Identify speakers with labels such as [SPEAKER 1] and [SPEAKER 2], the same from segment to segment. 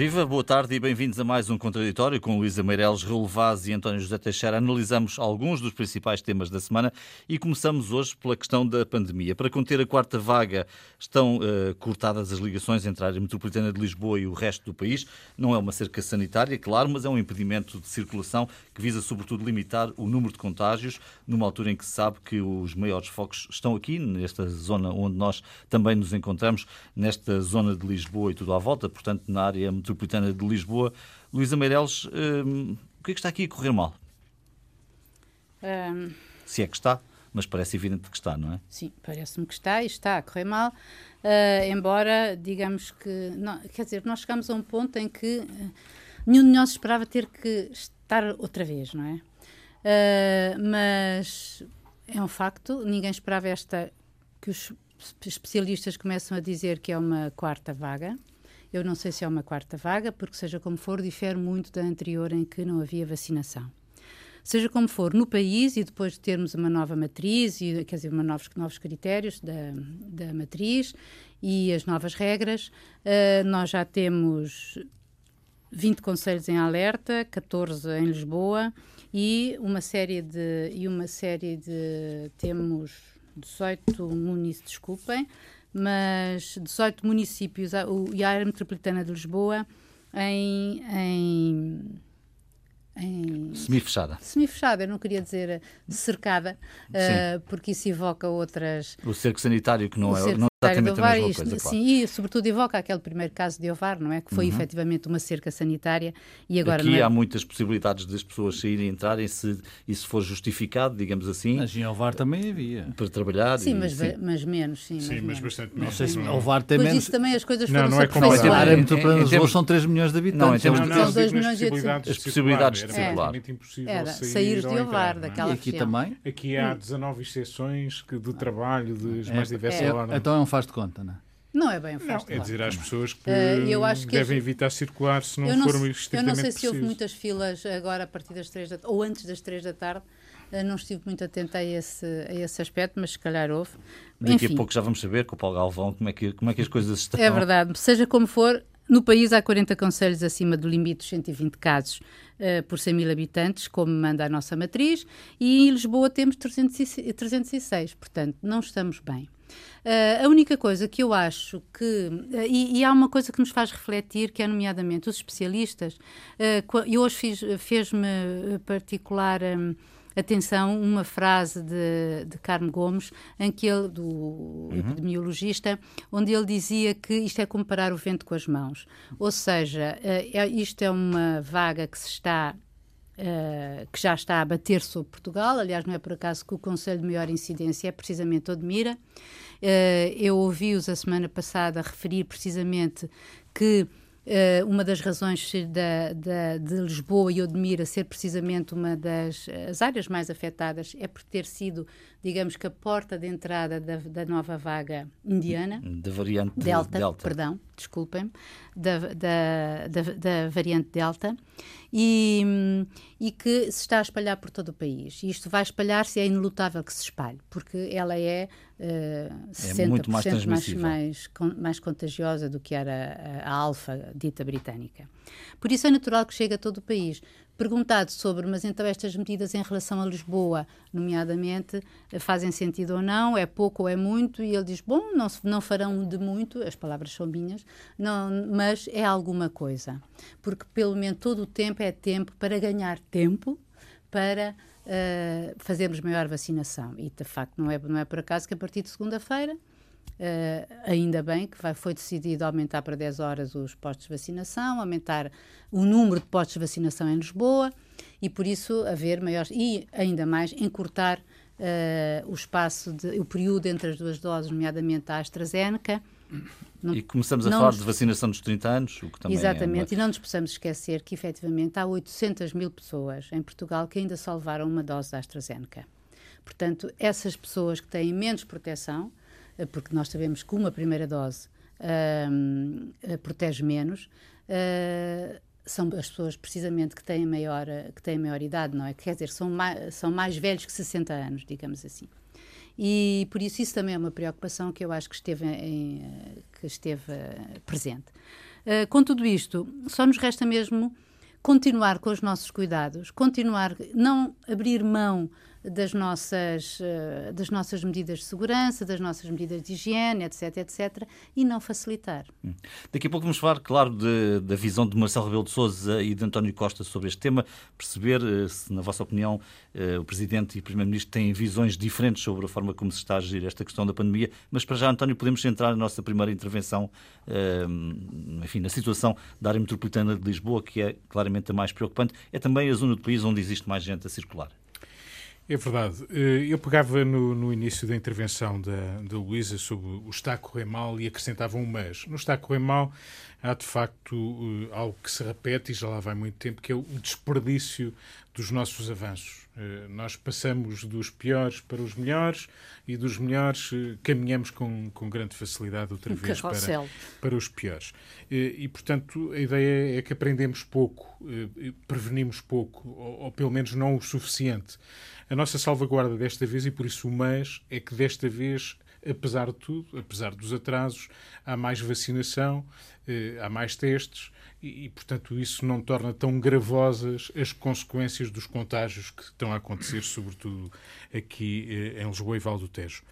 [SPEAKER 1] Viva, boa tarde e bem-vindos a mais um Contraditório com Luísa Meireles, Raul Vaz e António José Teixeira. Analisamos alguns dos principais temas da semana e começamos hoje pela questão da pandemia. Para conter a quarta vaga, estão uh, cortadas as ligações entre a área metropolitana de Lisboa e o resto do país. Não é uma cerca sanitária, claro, mas é um impedimento de circulação que visa, sobretudo, limitar o número de contágios, numa altura em que se sabe que os maiores focos estão aqui, nesta zona onde nós também nos encontramos, nesta zona de Lisboa e tudo à volta, portanto, na área metropolitana Metropolitana de Lisboa. Luísa Meireles, hum, o que é que está aqui a correr mal? Um... Se é que está, mas parece evidente que está, não é?
[SPEAKER 2] Sim, parece-me que está e está a correr mal, uh, embora, digamos que, não, quer dizer, nós chegamos a um ponto em que uh, nenhum de nós esperava ter que estar outra vez, não é? Uh, mas é um facto, ninguém esperava esta, que os especialistas começam a dizer que é uma quarta vaga. Eu não sei se é uma quarta vaga, porque, seja como for, difere muito da anterior em que não havia vacinação. Seja como for, no país, e depois de termos uma nova matriz, e, quer dizer, uma novos, novos critérios da, da matriz e as novas regras, uh, nós já temos 20 conselhos em alerta, 14 em Lisboa e uma série de e uma série de temos 18 municípios, desculpem, mas 18 municípios e a área metropolitana de Lisboa em, em
[SPEAKER 1] em... Semi-fechada.
[SPEAKER 2] Semi-fechada, eu não queria dizer cercada, uh, porque isso evoca outras.
[SPEAKER 1] O cerco sanitário, que não é. Não Exatamente
[SPEAKER 2] Ovar, a mesma isto, coisa, claro. Sim, e sobretudo evoca aquele primeiro caso de Ovar, não é? Que foi uhum. efetivamente uma cerca sanitária e agora
[SPEAKER 1] Aqui
[SPEAKER 2] é...
[SPEAKER 1] há muitas possibilidades das pessoas saírem e entrarem se isso for justificado, digamos assim.
[SPEAKER 3] Mas em Ovar também havia.
[SPEAKER 1] Para trabalhar.
[SPEAKER 2] Sim, e, mas, sim. mas menos, sim.
[SPEAKER 4] Sim, mas,
[SPEAKER 2] mas
[SPEAKER 4] bastante
[SPEAKER 3] menos. Não sei se Ovar tem menos.
[SPEAKER 2] isso também as coisas foram
[SPEAKER 4] não, não é
[SPEAKER 2] como
[SPEAKER 3] A área metropolitana de Lisboa são 3 milhões de habitantes.
[SPEAKER 1] Não,
[SPEAKER 4] não, não, são 2
[SPEAKER 2] milhões de
[SPEAKER 4] habitantes.
[SPEAKER 1] As possibilidades de
[SPEAKER 4] circular.
[SPEAKER 2] Era sair de Ovar, daquela
[SPEAKER 3] E aqui também?
[SPEAKER 4] Aqui há 19 exceções de trabalho das mais diversas
[SPEAKER 3] horas. Então é um faz de conta, não é?
[SPEAKER 2] Não é bem um
[SPEAKER 4] não, É dizer às pessoas que,
[SPEAKER 2] uh,
[SPEAKER 4] que devem evitar circular se não, não for estritamente
[SPEAKER 2] Eu não sei
[SPEAKER 4] preciso.
[SPEAKER 2] se houve muitas filas agora a partir das três da ou antes das três da tarde. Uh, não estive muito atenta a esse, a esse aspecto, mas se calhar houve.
[SPEAKER 1] Daqui Enfim, a pouco já vamos saber com o Paulo Galvão como é que, como é que as coisas estão.
[SPEAKER 2] É verdade. Seja como for, no país há 40 conselhos acima do limite dos 120 casos uh, por 100 mil habitantes, como manda a nossa matriz, e em Lisboa temos 306, portanto, não estamos bem. Uh, a única coisa que eu acho que. Uh, e, e, há uma coisa que nos faz refletir, que é, nomeadamente, os especialistas. Uh, e hoje fez-me particular. Um, atenção uma frase de, de Carmo Gomes, em que ele, do uhum. epidemiologista, onde ele dizia que isto é comparar o vento com as mãos. Ou seja, é, isto é uma vaga que se está Uh, que já está a bater sobre Portugal. Aliás, não é por acaso que o Conselho de Maior Incidência é precisamente Odmira. Uh, eu ouvi-os a semana passada referir precisamente que Uh, uma das razões da, da, de Lisboa e Odmira ser precisamente uma das as áreas mais afetadas é por ter sido, digamos que, a porta de entrada da, da nova vaga indiana.
[SPEAKER 1] Da variante
[SPEAKER 2] Delta.
[SPEAKER 1] Delta.
[SPEAKER 2] Perdão, desculpem. Da, da, da, da variante Delta. E, e, que se está a espalhar por todo o país. E isto vai espalhar-se, é inelutável que se espalhe, porque ela é uh, 60%
[SPEAKER 1] é muito mais,
[SPEAKER 2] mais, mais, mais, contagiosa do que era a, a alfa dita britânica. Por isso é natural que chegue a todo o país. Perguntado sobre, mas então estas medidas em relação a Lisboa, nomeadamente, fazem sentido ou não, é pouco ou é muito, e ele diz, bom, não, não farão de muito, as palavras são minhas, não, mas é alguma coisa. Porque pelo menos todo o tempo é tempo para ganhar tempo para uh, fazermos maior vacinação. E de facto não é, não é por acaso que a partir de segunda-feira Uh, ainda bem que vai, foi decidido aumentar para 10 horas os postos de vacinação, aumentar o número de postos de vacinação em Lisboa e, por isso, haver maiores. e ainda mais encurtar uh, o espaço, de, o período entre as duas doses, nomeadamente a AstraZeneca.
[SPEAKER 1] Não, e começamos a falar nos... de vacinação dos 30 anos, o que também
[SPEAKER 2] é Exatamente,
[SPEAKER 1] é...
[SPEAKER 2] e não nos possamos esquecer que, efetivamente, há 800 mil pessoas em Portugal que ainda só levaram uma dose da AstraZeneca. Portanto, essas pessoas que têm menos proteção, porque nós sabemos que uma primeira dose uh, protege menos. Uh, são as pessoas precisamente que têm maior que têm maior idade, não é? Quer dizer, são mais, são mais velhos que 60 anos, digamos assim. E por isso isso também é uma preocupação que eu acho que esteve, em, que esteve presente. Uh, com tudo isto, só nos resta mesmo continuar com os nossos cuidados, continuar, não abrir mão das nossas, uh, das nossas medidas de segurança, das nossas medidas de higiene, etc, etc, e não facilitar. Hum.
[SPEAKER 1] Daqui a pouco vamos falar, claro, de, da visão de Marcelo Rebelo de Sousa e de António Costa sobre este tema, perceber uh, se, na vossa opinião, uh, o Presidente e o Primeiro-Ministro têm visões diferentes sobre a forma como se está a gerir esta questão da pandemia, mas para já, António, podemos entrar na nossa primeira intervenção, enfim, na situação da área metropolitana de Lisboa, que é claramente a mais preocupante, é também a zona do país onde existe mais gente a circular.
[SPEAKER 4] É verdade. Eh, eu pegava no, no início da intervenção da, da Luísa sobre o está a correr mal e acrescentava um mas. No está a correr mal há de facto eh, algo que se repete e já lá vai muito tempo, que é o desperdício dos nossos avanços. Eh, nós passamos dos piores para os melhores e dos melhores caminhamos com, com grande facilidade outra vez para, para os piores. E, portanto, a ideia é que aprendemos pouco, prevenimos pouco, ou, ou pelo menos não o suficiente. A nossa salvaguarda desta vez, e por isso o mas, é que desta vez, apesar de tudo, apesar dos atrasos, há mais vacinação, eh, há mais testes e, portanto, isso não torna tão gravosas as consequências dos contágios que estão a acontecer, sobretudo aqui eh, em Lisboa e Val do Tejo.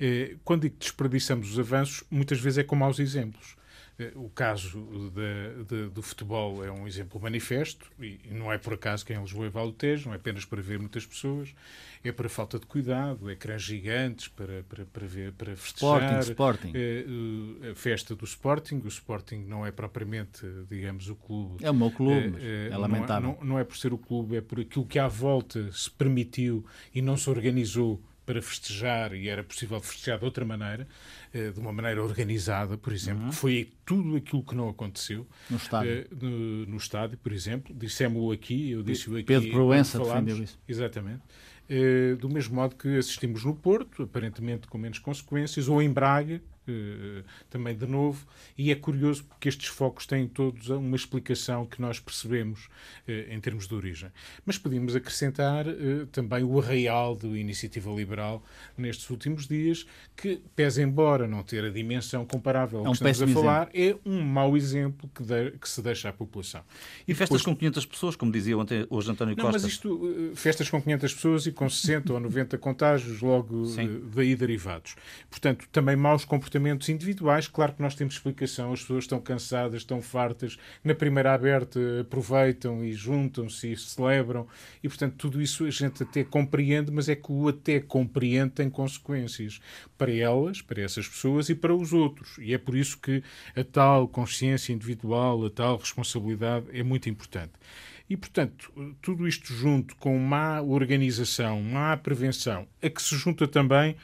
[SPEAKER 4] Eh, quando que desperdiçamos os avanços, muitas vezes é com maus exemplos. Eh, o caso de, de, do futebol é um exemplo manifesto, e não é por acaso que em Lisboa e Valdetejo, não é apenas para ver muitas pessoas, é para falta de cuidado, ecrãs gigantes para, para, para, ver, para festejar.
[SPEAKER 3] Sporting, Sporting.
[SPEAKER 4] É, a festa do Sporting, o Sporting não é propriamente, digamos, o clube.
[SPEAKER 3] É o meu clube, é, é lamentável.
[SPEAKER 4] Não não, não é por ser o clube, é por aquilo que à volta se permitiu e não se organizou para festejar e era possível festejar de outra maneira, eh, de uma maneira organizada, por exemplo, uhum. que foi tudo aquilo que não aconteceu
[SPEAKER 3] no estádio,
[SPEAKER 4] eh, no, no estádio por exemplo. Dissemos-o aqui, eu disse-o aqui.
[SPEAKER 3] Pedro Proença defendeu isso.
[SPEAKER 4] Exatamente. Eh, do mesmo modo que assistimos no Porto, aparentemente com menos consequências, ou em Braga, também de novo, e é curioso porque estes focos têm todos uma explicação que nós percebemos eh, em termos de origem. Mas podíamos acrescentar eh, também o arraial da iniciativa liberal nestes últimos dias, que, pese embora não ter a dimensão comparável ao é um que estamos a falar, exemplo. é um mau exemplo que, de, que, se deixa à população.
[SPEAKER 1] E, e festas com 500 pessoas, como dizia ontem, hoje António
[SPEAKER 4] não,
[SPEAKER 1] Costa.
[SPEAKER 4] Mas isto, festas com 500 pessoas e com 60 ou 90 contágios logo Sim. daí derivados. Portanto, também maus comportamentos comportamentos individuais. Claro que nós temos explicação, as pessoas estão cansadas, estão fartas, na primeira aberta aproveitam e juntam-se e celebram, e portanto tudo isso a gente até compreende, mas é que o até compreende tem consequências para elas, para essas pessoas e para os outros. E é por isso que a tal consciência individual, a tal responsabilidade é muito importante. E, portanto, tudo isto junto com má organização, má prevenção, a que se junta também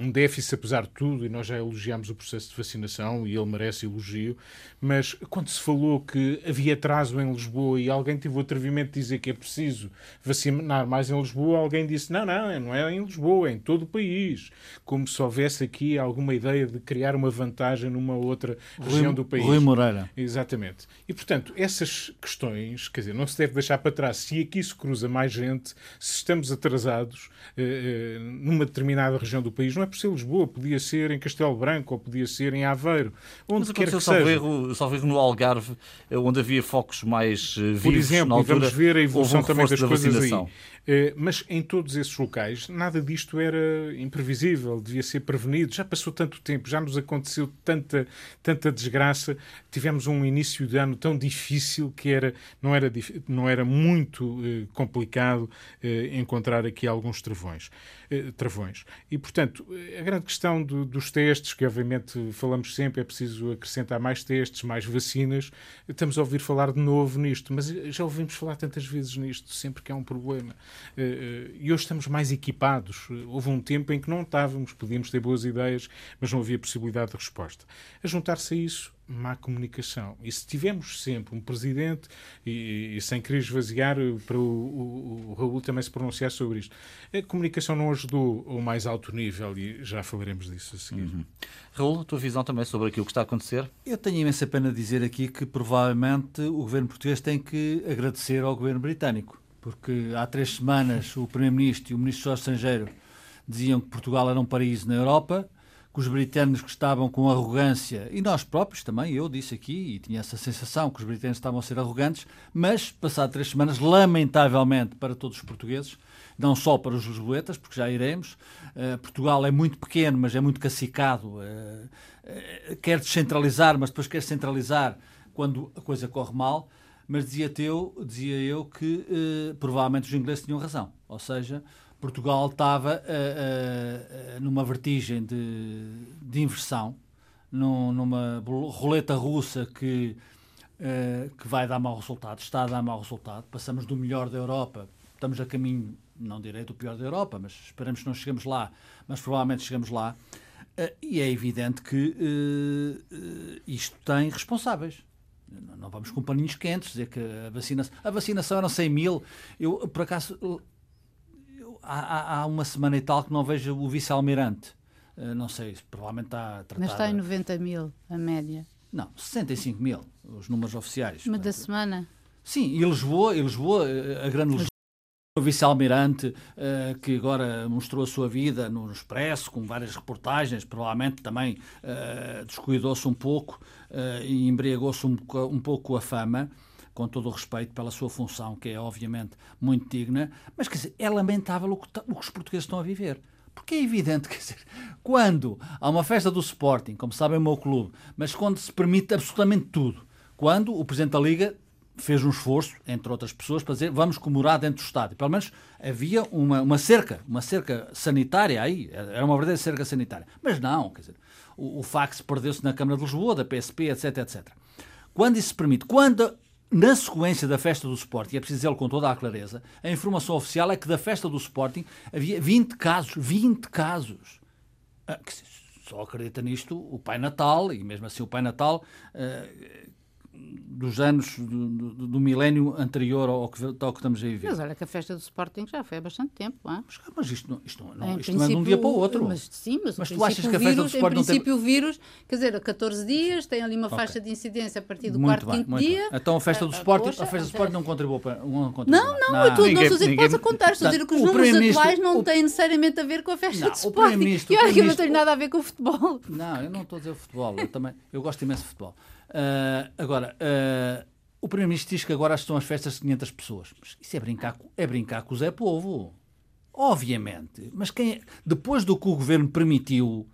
[SPEAKER 4] um déficit, apesar de tudo, e nós já elogiámos o processo de vacinação e ele merece elogio, mas quando se falou que havia atraso em Lisboa e alguém teve o atrevimento de dizer que é preciso vacinar mais em Lisboa, alguém disse: não, não, não é em Lisboa, é em todo o país. Como se houvesse aqui alguma ideia de criar uma vantagem numa outra região do país.
[SPEAKER 3] Rui Moreira.
[SPEAKER 4] Exatamente. E, portanto, essas questões, quer dizer, não se deve deixar para trás. Se aqui se cruza mais gente, se estamos atrasados eh, eh numa determinada determinada região do país. Não é por ser Lisboa, podia ser em Castelo Branco ou podia ser em Aveiro, onde Mas quer que seja.
[SPEAKER 1] Erro, salvo erro no Algarve, onde havia focos mais eh, vivos
[SPEAKER 4] Por exemplo,
[SPEAKER 1] na altura,
[SPEAKER 4] vamos ver a evolução também das coisas vacinação. aí. Eh, mas em todos esses locais, nada disto era imprevisível, devia ser prevenido. Já passou tanto tempo, já nos aconteceu tanta, tanta desgraça. Tivemos um início de ano tão difícil que era, não, era, não era muito eh, complicado eh, encontrar aqui alguns travões. travões. E, portanto, a grande questão do, dos testes, que obviamente falamos sempre, é preciso acrescentar mais testes, mais vacinas. Estamos a ouvir falar de novo nisto, mas já ouvimos falar tantas vezes nisto, sempre que há um problema. Eh, eh, e hoje estamos mais equipados. Houve um tempo em que não estávamos, podíamos ter boas ideias, mas não havia possibilidade de resposta. A juntar-se a isso, má comunicação. E se tivermos sempre um presidente, e, e sem querer esvaziar, para o, o, o, Raul também se pronunciar sobre isto, a comunicação não ajudou ao mais alto nível e já falaremos disso a seguir. Uhum.
[SPEAKER 1] Raul, a tua visão também sobre aquilo que está a acontecer?
[SPEAKER 3] Eu tenho imensa pena dizer aqui que provavelmente o governo português tem que agradecer ao governo britânico porque há três semanas o Primeiro-Ministro e o Ministro do Estrangeiro diziam que Portugal era um paraíso na Europa. que os britânicos estavam com arrogância, e nós próprios também, eu disse aqui, e tinha essa sensação que os britânicos estavam a ser arrogantes, mas, passado três semanas, lamentavelmente para todos os portugueses, não só para os lisboetas, porque já iremos, uh, Portugal é muito pequeno, mas é muito cacicado, uh, uh, quer descentralizar, mas depois quer centralizar quando a coisa corre mal, mas dizia eu, dizia eu que provavelmente os ingleses tinham razão, ou seja, Portugal estava uh, uh, numa vertigem de, de inversão, num, numa roleta russa que, que vai dar mau resultado, está a dar mau resultado. Passamos do melhor da Europa, estamos a caminho, não direi do pior da Europa, mas esperamos que não cheguemos lá, mas provavelmente chegamos lá. e é evidente que isto tem responsáveis não vamos com paninhos quentes, dizer que a vacinação, a vacinação eram 100 mil. Eu, por acaso, há, há, uma semana e tal que não vejo o vice-almirante. Uh, não sei, provavelmente está
[SPEAKER 2] tratada... Mas está em 90 mil, a média.
[SPEAKER 3] Não, 65 mil, os números oficiais.
[SPEAKER 2] Mas da semana?
[SPEAKER 3] Sim, e Lisboa, e Lisboa eh, a grande Lisboa, o vice-almirante uh, que agora mostrou a sua vida no Expresso, com várias reportagens, provavelmente também uh, descuidou-se um pouco uh, e embriagou-se um, um pouco a fama com todo o respeito pela sua função, que é obviamente muito digna, mas quer dizer, é lamentável o que, o que os portugueses estão a viver. Porque é evidente, quer dizer, quando há uma festa do Sporting, como sabem o meu clube, mas quando se permite absolutamente tudo, quando o Presidente da Liga fez um esforço, entre outras pessoas, para dizer vamos comemorar dentro do estádio. Pelo menos havia uma, uma cerca, uma cerca sanitária aí, era uma verdadeira cerca sanitária. Mas não, quer dizer, o, o fax perdeu-se na Câmara de Lisboa, da PSP, etc, etc. Quando isso se permite, quando na sequência da festa do Sporting, é preciso dizê-lo com toda a clareza, a informação oficial é que da festa do Sporting havia 20 casos, 20 casos. Ah, só acredita nisto o Pai Natal, e mesmo assim o Pai Natal uh, dos anos do, do, do, milénio anterior ao que, ao que estamos a viver.
[SPEAKER 2] Mas olha que a festa do Sporting já foi há bastante tempo. Hein?
[SPEAKER 3] Mas, mas isto, não, isto, não, isto não é de um dia para o outro.
[SPEAKER 2] Mas, sim, mas, mas tu achas que a festa vírus, do Sporting Em princípio tem... o vírus, quer dizer, a 14 dias, tem ali uma okay. faixa de incidência a partir do
[SPEAKER 3] muito
[SPEAKER 2] quarto, quinto dia.
[SPEAKER 3] Bem. Então a festa do a, Sporting, a, festa do Sporting não contribuiu para...
[SPEAKER 2] Não, não, não, não, eu estou, não estou a dizer que possa contar, estou a dizer que os números atuais não têm necessariamente a ver com a festa do Sporting. E olha que eu não tenho nada a ver com o futebol.
[SPEAKER 3] Não, eu não estou a dizer futebol, eu também, eu gosto imenso de futebol. Uh, agora, uh, o Primeiro-Ministro diz que agora estão as festas de 500 pessoas. Mas isso é brincar, é brincar com o Zé Povo. Obviamente. Mas quem é, depois do que o governo permitiu,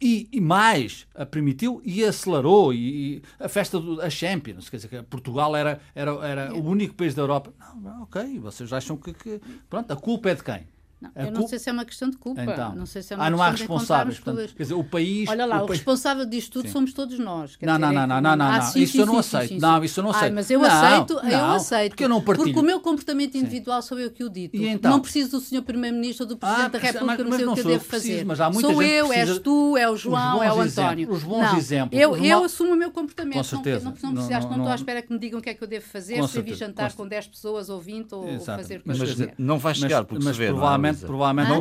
[SPEAKER 3] e, e mais, permitiu e acelerou, e, e a festa da Champions, quer dizer, que Portugal era, era, era o único país da Europa. Não, não ok, vocês acham que, que. Pronto, a culpa é de quem?
[SPEAKER 2] Não, eu não sei se é uma questão de culpa. Então, não sei se é uma
[SPEAKER 3] ah,
[SPEAKER 2] não
[SPEAKER 3] há responsáveis. Portanto, quer dizer, o país.
[SPEAKER 2] Olha lá,
[SPEAKER 3] o,
[SPEAKER 2] o responsável disto tudo sim. somos todos nós.
[SPEAKER 3] Não, dizer, não, não, não, não, não, ah, sim, isso sim, eu não aceito. Não, isso eu não aceito. Ai,
[SPEAKER 2] mas eu
[SPEAKER 3] não,
[SPEAKER 2] aceito, não, eu aceito.
[SPEAKER 3] Porque eu não partilho.
[SPEAKER 2] Porque o meu comportamento individual sou eu que o dito. Então? Não preciso do Sr. Primeiro-Ministro ou do Presidente ah, da República, mas, não sei o que eu devo fazer.
[SPEAKER 3] Mas há
[SPEAKER 2] muita sou eu, és tu, é o João, é o António.
[SPEAKER 3] Os bons exemplos.
[SPEAKER 2] Eu assumo o meu comportamento. Com certeza. Não estou à espera que me digam o que é que eu devo fazer, se eu vir jantar com 10 pessoas ou 20 ou fazer eu
[SPEAKER 1] Mas não vai chegar, porque se vê.
[SPEAKER 3] Provavelmente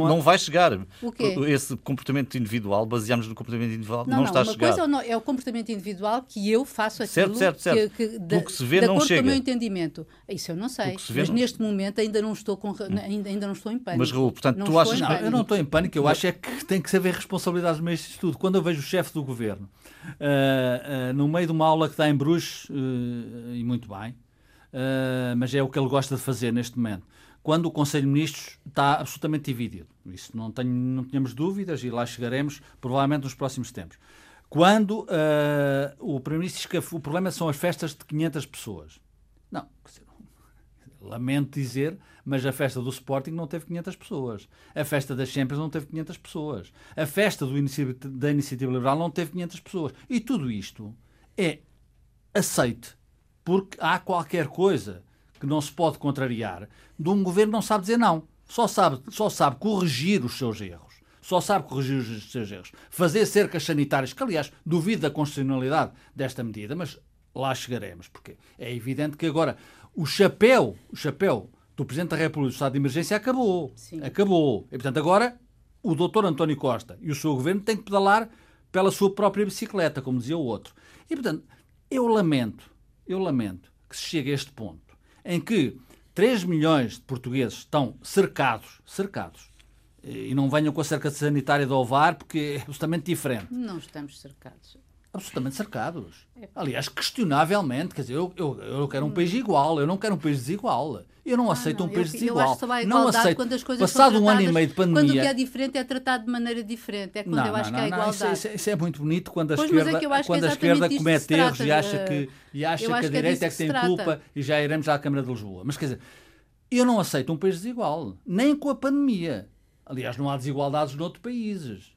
[SPEAKER 1] não vai chegar. O quê? Esse comportamento individual, baseamos no comportamento individual, não, não, não está
[SPEAKER 2] uma
[SPEAKER 1] a chegar.
[SPEAKER 2] Coisa é o comportamento individual que eu faço aquilo
[SPEAKER 1] certo, certo, certo. Que, que,
[SPEAKER 2] da, que se vê, de não chega. com o meu entendimento. Isso eu não sei. Mas neste momento ainda não estou com, ainda, ainda não estou em pânico.
[SPEAKER 1] Mas Raul, portanto, não tu achas
[SPEAKER 3] não, eu não estou em pânico, eu acho é que tem que haver responsabilidades no meio disto tudo. Quando eu vejo o chefe do governo uh, uh, no meio de uma aula que está em Bruges, uh, e muito bem, mas é o que ele gosta de fazer neste momento quando o Conselho de Ministros está absolutamente dividido. Isso não, tenho, não tínhamos dúvidas e lá chegaremos provavelmente nos próximos tempos. Quando uh, o Primeiro-Ministro o problema são as festas de 500 pessoas. Não, lamento dizer, mas a festa do Sporting não teve 500 pessoas. A festa das Champions não teve 500 pessoas. A festa do da Iniciativa Liberal não teve 500 pessoas. E tudo isto é aceite, porque há qualquer coisa que não se pode contrariar, de um governo não sabe dizer não. Só sabe, só sabe corrigir os seus erros. Só sabe corrigir os seus erros. Fazer cercas sanitárias, que aliás duvido da constitucionalidade desta medida, mas lá chegaremos, porque é evidente que agora o chapéu, o chapéu do Presidente da República do Estado de Emergência acabou. Sim. Acabou. E portanto agora o doutor António Costa e o seu governo têm que pedalar pela sua própria bicicleta, como dizia o outro. E portanto, eu lamento, eu lamento que se chegue a este ponto em que 3 milhões de portugueses estão cercados, cercados, E não venham com a cerca sanitária do Ovar, porque é absolutamente diferente.
[SPEAKER 2] Não estamos cercados.
[SPEAKER 3] Absolutamente cercados. Aliás, questionavelmente, quer dizer, eu, eu, eu quero um país igual, eu não quero um país desigual. Eu não aceito
[SPEAKER 2] Ah, não,
[SPEAKER 3] um país
[SPEAKER 2] eu,
[SPEAKER 3] desigual.
[SPEAKER 2] Eu
[SPEAKER 3] não aceito.
[SPEAKER 2] quando as coisas
[SPEAKER 3] Passado um ano e meio de
[SPEAKER 2] Quando o
[SPEAKER 3] pandemia.
[SPEAKER 2] que é diferente é tratado de maneira diferente. É quando eu acho que há
[SPEAKER 3] não,
[SPEAKER 2] igualdade.
[SPEAKER 3] Isso, isso- isso é muito bonito quando a
[SPEAKER 2] Pois, é
[SPEAKER 3] esquerda,
[SPEAKER 2] que
[SPEAKER 3] quando
[SPEAKER 2] é
[SPEAKER 3] a esquerda comete erros e acha que, e acha que a
[SPEAKER 2] que é
[SPEAKER 3] direita é que tem
[SPEAKER 2] trata.
[SPEAKER 3] culpa e já iremos à Câmara de Lisboa. Mas quer dizer, eu não aceito um país desigual, nem com a pandemia. Aliás, não há desigualdades noutros países.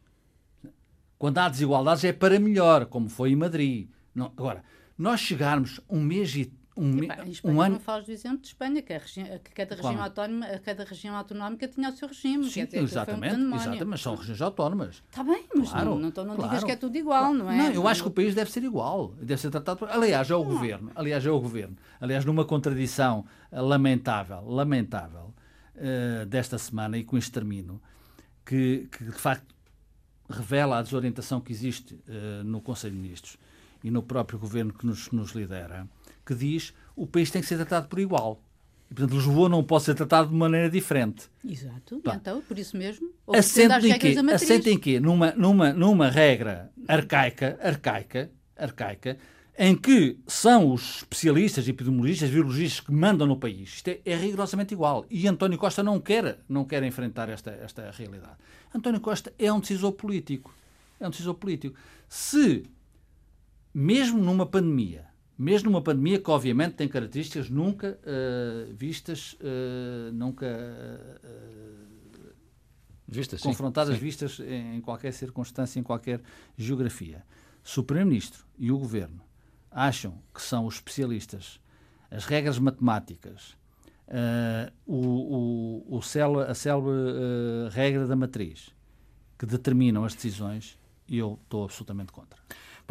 [SPEAKER 3] Quando há desigualdades é para melhor, como foi em Madrid. Não- agora, nós chegarmos um mês e um,
[SPEAKER 2] Epá,
[SPEAKER 3] um ano
[SPEAKER 2] não falas do exemplo de Espanha, que, a regi- que cada,
[SPEAKER 3] Claro.
[SPEAKER 2] regime autónoma, cada região autonómica tinha o seu regime.
[SPEAKER 3] Sim,
[SPEAKER 2] dizer, foi um
[SPEAKER 3] exatamente, exatamente, mas são regiões autónomas.
[SPEAKER 2] Está bem, mas
[SPEAKER 3] Claro,
[SPEAKER 2] não, não, tô- não digas
[SPEAKER 3] claro.
[SPEAKER 2] que é tudo igual, não é?
[SPEAKER 3] Não, eu acho que o país deve ser igual, deve ser tratado. por- Aliás, é o governo. Aliás, é o governo. Aliás, numa contradição eh, lamentável, lamentável eh, desta semana e com isto termino, que, que de facto revela a desorientação que existe eh, no Conselho de Ministros e no próprio governo que nos, nos lidera, que diz o país tem que ser tratado por igual. E, portanto, Lisboa não pode ser tratado de maneira diferente.
[SPEAKER 2] Exato,
[SPEAKER 3] Pá.
[SPEAKER 2] então, por isso mesmo, às
[SPEAKER 3] em quê? Assente em quê? Numa, numa, numa regra arcaica, arcaica, arcaica, em que são os especialistas, epidemiologistas, virologistas que mandam no país. Isto é, é rigorosamente igual. E António Costa não quer, não quer enfrentar esta, esta realidade. António Costa é um decisor político. É um decisor político. Se, mesmo numa pandemia, mesmo numa pandemia que obviamente tem características nunca eh, vistas, eh, nunca
[SPEAKER 1] Vistas, sim.
[SPEAKER 3] confrontadas,
[SPEAKER 1] Sim.
[SPEAKER 3] vistas em qualquer circunstância, em qualquer geografia. Se o Primeiro-Ministro e o Governo acham que são os especialistas, as regras matemáticas, eh, o, o, o célebre- a célebre eh, regra da matriz que determinam as decisões, eu estou absolutamente contra.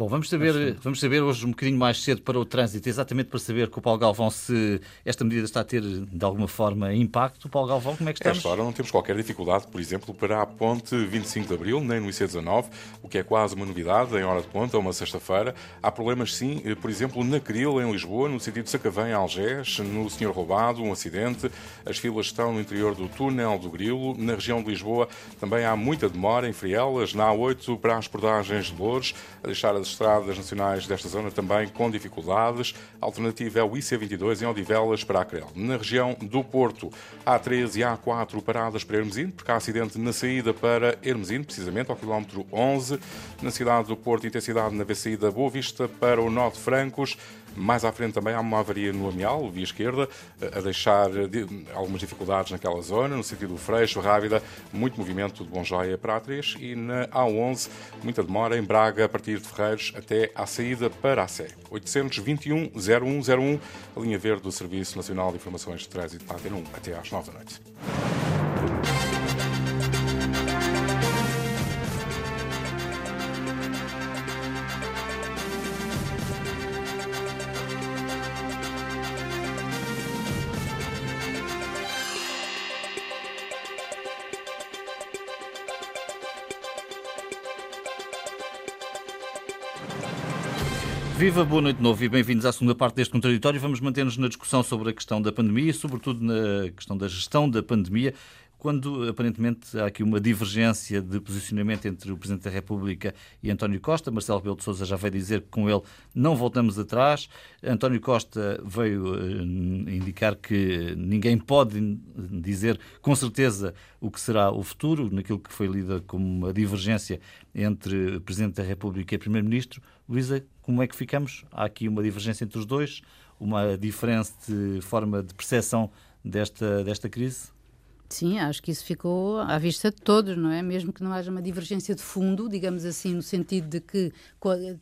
[SPEAKER 1] Bom, vamos saber, vamos saber hoje um bocadinho mais cedo para o trânsito, exatamente para saber com o Paulo Galvão se esta medida está a ter de alguma forma impacto. Paulo Galvão, como é que
[SPEAKER 5] A
[SPEAKER 1] estamos?
[SPEAKER 5] esta hora não temos qualquer dificuldade, por exemplo, para a ponte 25 de Abril, nem no IC19, o que é quase uma novidade em hora de ponta, uma sexta-feira. Há problemas, sim, eh, por exemplo, na Cril, em Lisboa, no sentido de Sacavém Algés, no Senhor Roubado, um acidente. As filas estão no interior do túnel do Grilo. Na região de Lisboa também há muita demora em Frielas, na A8 para as portagens de Louros, a deixar as estradas nacionais desta zona também com dificuldades. A alternativa é o IC22 em Odivelas para a Crel. Na região do Porto, A13 e A4 paradas para Hermesinde, porque há acidente na saída para Hermesinde, precisamente ao quilómetro 11. Na cidade do Porto, intensidade na saída Boa Vista para o Norte Francos. Mais à frente também há uma avaria no Amial, via esquerda, a deixar di- algumas dificuldades naquela zona, no sentido do Freixo, Rábida, muito movimento de Bonjoia para A3 e na A11, muita demora em Braga, a partir de Ferreiros até à saída para a Sé. 821-0101, a linha verde do Serviço Nacional de Informações de Trânsito para a Antena 1, até às 9 da noite.
[SPEAKER 1] Viva, boa noite de novo e bem-vindos à segunda parte deste contraditório. Vamos manter-nos na discussão sobre a questão da pandemia sobretudo, na questão da gestão da pandemia, quando aparentemente há aqui uma divergência de posicionamento entre o Presidente da República e António Costa. Marcelo Rebelo de Sousa já veio dizer que com ele não voltamos atrás. António Costa veio eh, indicar que ninguém pode dizer com certeza o que será o futuro, naquilo que foi lida como uma divergência entre o Presidente da República e Primeiro-Ministro. Luísa, como é que ficamos? Há aqui uma divergência entre os dois, uma diferença de forma de percepção desta, desta crise?
[SPEAKER 2] Sim, acho que isso ficou à vista de todos, não é? Mesmo que não haja uma divergência de fundo, digamos assim, no sentido de que,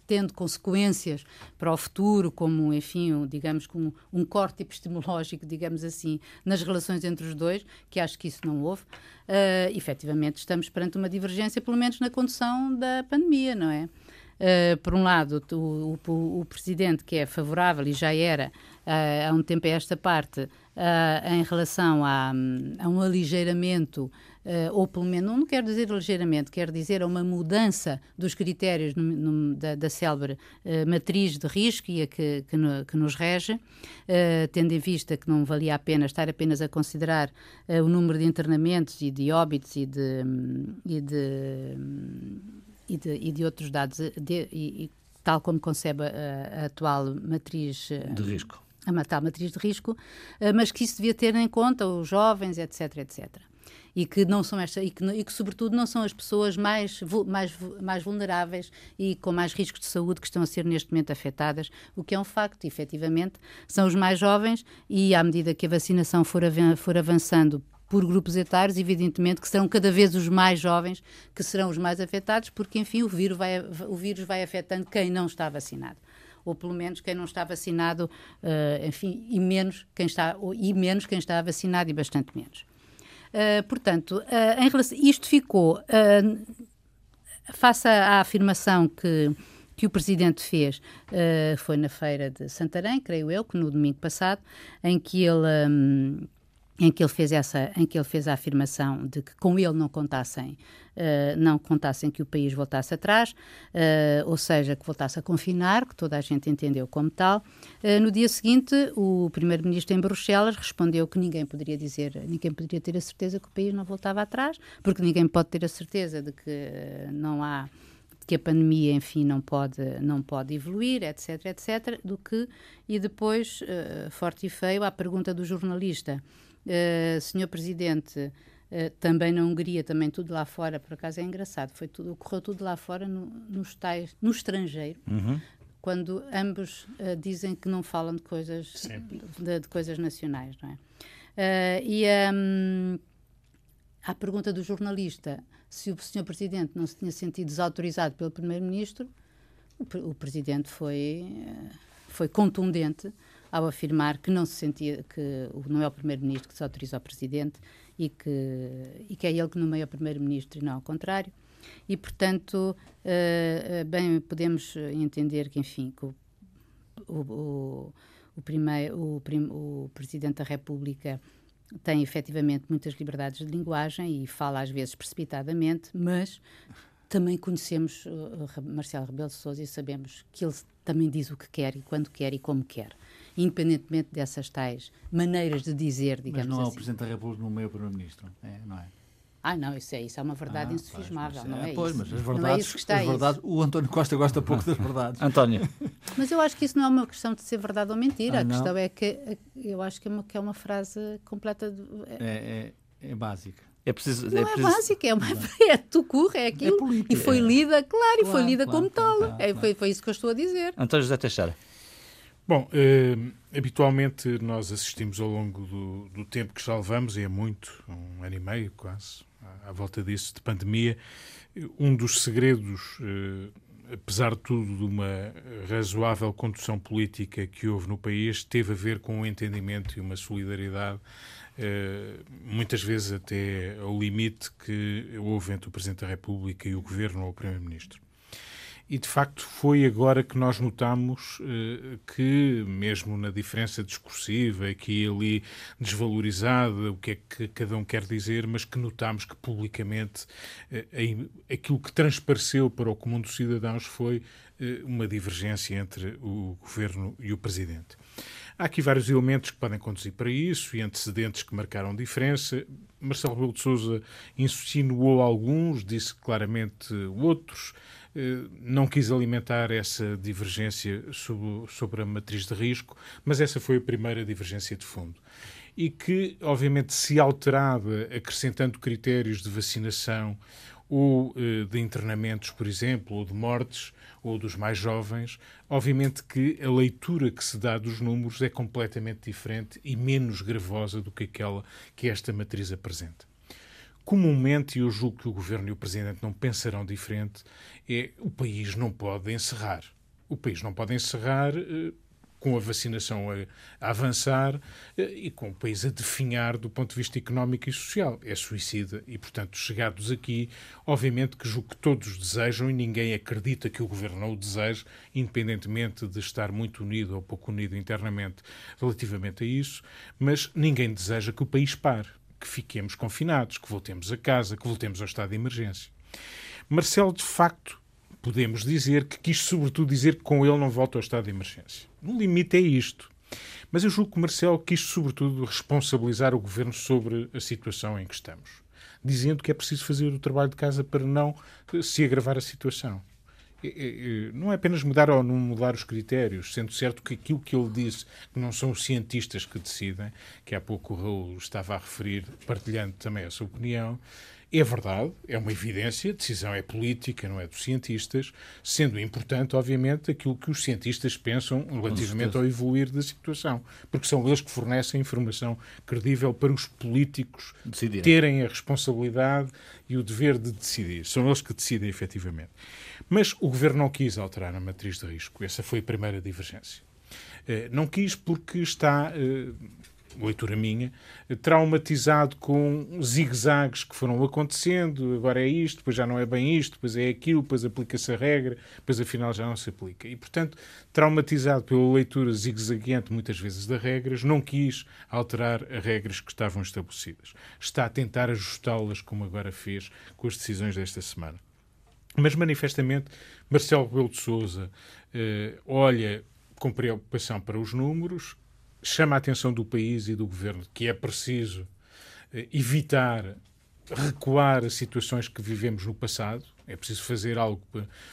[SPEAKER 2] tendo consequências para o futuro, como, enfim, um, digamos, como um corte epistemológico, digamos assim, nas relações entre os dois, que acho que isso não houve, uh, efetivamente estamos perante uma divergência, pelo menos na condução da pandemia, não é? Uh, por um lado, o, o, o Presidente, que é favorável e já era há um tempo a esta parte, em relação a, a um aligeiramento uh, ou pelo menos, não quero dizer ligeiramente, quero dizer uma mudança dos critérios no, no, da, da célebre uh, matriz de risco e a que, que, no, que nos rege, uh, tendo em vista que não valia a pena estar apenas a considerar o número de internamentos e de óbitos e de, e de, e de, e de outros dados, de, e, tal como concebe a, a atual matriz
[SPEAKER 1] de risco
[SPEAKER 2] a tal matriz de risco, mas que isso devia ter em conta os jovens, etc, etc e que não são esta e que, e que sobretudo não são as pessoas mais, mais, mais vulneráveis e com mais riscos de saúde que estão a ser neste momento afetadas, o que é um facto, efetivamente, são os mais jovens e à medida que a vacinação for, for avançando por grupos etários, evidentemente que serão cada vez os mais jovens que serão os mais afetados, porque enfim o vírus vai, o vírus vai afetando quem não está vacinado ou pelo menos quem não está vacinado, uh, enfim, e menos quem está e menos quem está vacinado e bastante menos. Uh, portanto, uh, em relação, isto ficou, uh, face à, afirmação que, que o Presidente fez, foi na feira de Santarém, creio eu, que no domingo passado, em que ele... Um, em que ele fez essa, em que ele fez a afirmação de que com ele não contassem, uh, não contassem que o país voltasse atrás, uh, ou seja, que voltasse a confinar, que toda a gente entendeu como tal. Uh, no dia seguinte, o primeiro-ministro em Bruxelas respondeu que ninguém poderia dizer, ninguém poderia ter a certeza que o país não voltava atrás, porque ninguém pode ter a certeza de que não há que a pandemia, enfim, não pode, não pode evoluir, etc, etc, do que, e depois, forte e feio, à pergunta do jornalista, Uh, senhor Presidente, uh, também na Hungria, também tudo lá fora, por acaso é engraçado, foi tudo, ocorreu tudo lá fora no, nos tais, no estrangeiro, uhum. quando ambos uh, dizem que não falam de coisas, de, de, coisas nacionais, não é? e um, à pergunta do jornalista se o senhor Presidente não se tinha sentido desautorizado pelo Primeiro-Ministro, o, o Presidente foi, foi contundente ao afirmar que não se sentia que não é o primeiro-ministro que se autoriza ao presidente e que, e que é ele que nomeia o primeiro-ministro e não ao contrário. E, portanto, uh, bem, podemos entender que, enfim, que o, o, o, primeiro, o, prim, o Presidente da República tem efetivamente muitas liberdades de linguagem e fala às vezes precipitadamente, mas também conhecemos uh, Marcelo Rebelo de Sousa e sabemos que ele também diz o que quer e quando quer e como quer independentemente dessas tais maneiras de dizer, digamos
[SPEAKER 3] assim. Mas não
[SPEAKER 2] assim.
[SPEAKER 3] é o Presidente da República no meio Primeiro-Ministro, é, não é?
[SPEAKER 2] Ah, não, isso é, isso é uma verdade ah, insufismável, não é,
[SPEAKER 3] é pois,
[SPEAKER 2] isso.
[SPEAKER 3] mas as verdades, não é isso que está as verdades, o António Costa gosta pouco das verdades.
[SPEAKER 1] António.
[SPEAKER 2] Mas eu acho que isso não é uma questão de ser verdade ou mentira, ah, a questão é que eu acho que é uma, que é uma frase completa... De,
[SPEAKER 3] é, é, é básica.
[SPEAKER 1] É preciso,
[SPEAKER 2] não
[SPEAKER 1] é,
[SPEAKER 2] é
[SPEAKER 1] preciso...
[SPEAKER 2] básica, é, uma, é tu curre, é aquilo. É política, e foi lida, claro, claro, e foi lida claro, como claro, tal. é, foi, foi isso que eu estou a dizer.
[SPEAKER 1] António José Teixeira.
[SPEAKER 4] Bom, eh, habitualmente nós assistimos ao longo do, do, tempo que já levamos, e é muito, um ano e meio quase, à, à volta disso, de pandemia, um dos segredos, eh, apesar de tudo, de uma razoável condução política que houve no país, teve a ver com um entendimento e uma solidariedade, eh, muitas vezes até ao limite que houve entre o Presidente da República e o Governo ou o Primeiro-Ministro. E de facto foi agora que nós notamos uh, que, mesmo na diferença discursiva, aqui e ali desvalorizada, o que é que cada um quer dizer, mas que notamos que publicamente uh, aquilo que transpareceu para o comum dos cidadãos foi uh, uma divergência entre o governo e o presidente. Há aqui vários elementos que podem conduzir para isso e antecedentes que marcaram diferença. Marcelo Rebelo de Sousa insinuou alguns, disse claramente outros. Eh, não quis alimentar essa divergência sobre, a matriz de risco, mas essa foi a primeira divergência de fundo. E que, obviamente, se alterada acrescentando critérios de vacinação ou eh, de internamentos, por exemplo, ou de mortes, ou dos mais jovens, obviamente que a leitura que se dá dos números é completamente diferente e menos gravosa do que aquela que esta matriz apresenta comumente, e eu julgo que o Governo e o Presidente não pensarão diferente, é o país não pode encerrar. O país não pode encerrar eh, com a vacinação a, a, avançar eh, e com o país a definhar do ponto de vista económico e social. É suicida e, portanto, chegados aqui, obviamente que julgo que todos desejam e ninguém acredita que o governo não o deseje, independentemente de estar muito unido ou pouco unido internamente relativamente a isso, mas ninguém deseja que o país pare, que fiquemos confinados, que voltemos a casa, que voltemos ao estado de emergência. Marcelo, de facto, podemos dizer que quis, sobretudo, dizer que com ele não volta ao estado de emergência. No limite é isto. Mas eu julgo que Marcelo quis, sobretudo, responsabilizar o governo sobre a situação em que estamos, dizendo que é preciso fazer o trabalho de casa para não se agravar a situação. Não é apenas mudar ou não mudar os critérios, sendo certo que aquilo que ele disse, que não são os cientistas que decidem, que há pouco o Raul estava a referir, partilhando também essa opinião, é verdade, é uma evidência, a decisão é política, não é dos cientistas, sendo importante, obviamente, aquilo que os cientistas pensam relativamente ao evoluir da situação, porque são eles que fornecem informação credível para os políticos Decidirem. terem a responsabilidade e o dever de decidir. São eles que decidem, efetivamente. Mas o governo não quis alterar a matriz de risco. Essa foi a primeira divergência. Eh, não quis porque está eh, leitura minha, traumatizado com zigue-zagues que foram acontecendo, agora é isto, depois já não é bem isto, depois é aquilo, depois aplica-se a regra, depois afinal já não se aplica. E, portanto, traumatizado pela leitura zigue-zagueante muitas vezes das regras, não quis alterar as regras que estavam estabelecidas. Está a tentar ajustá-las, como agora fez com as decisões desta semana. Mas, manifestamente, Marcelo Rebelo de Sousa eh, olha com preocupação para os números, chama a atenção do país e do governo que é preciso eh, evitar recuar a situações que vivemos no passado. É preciso fazer algo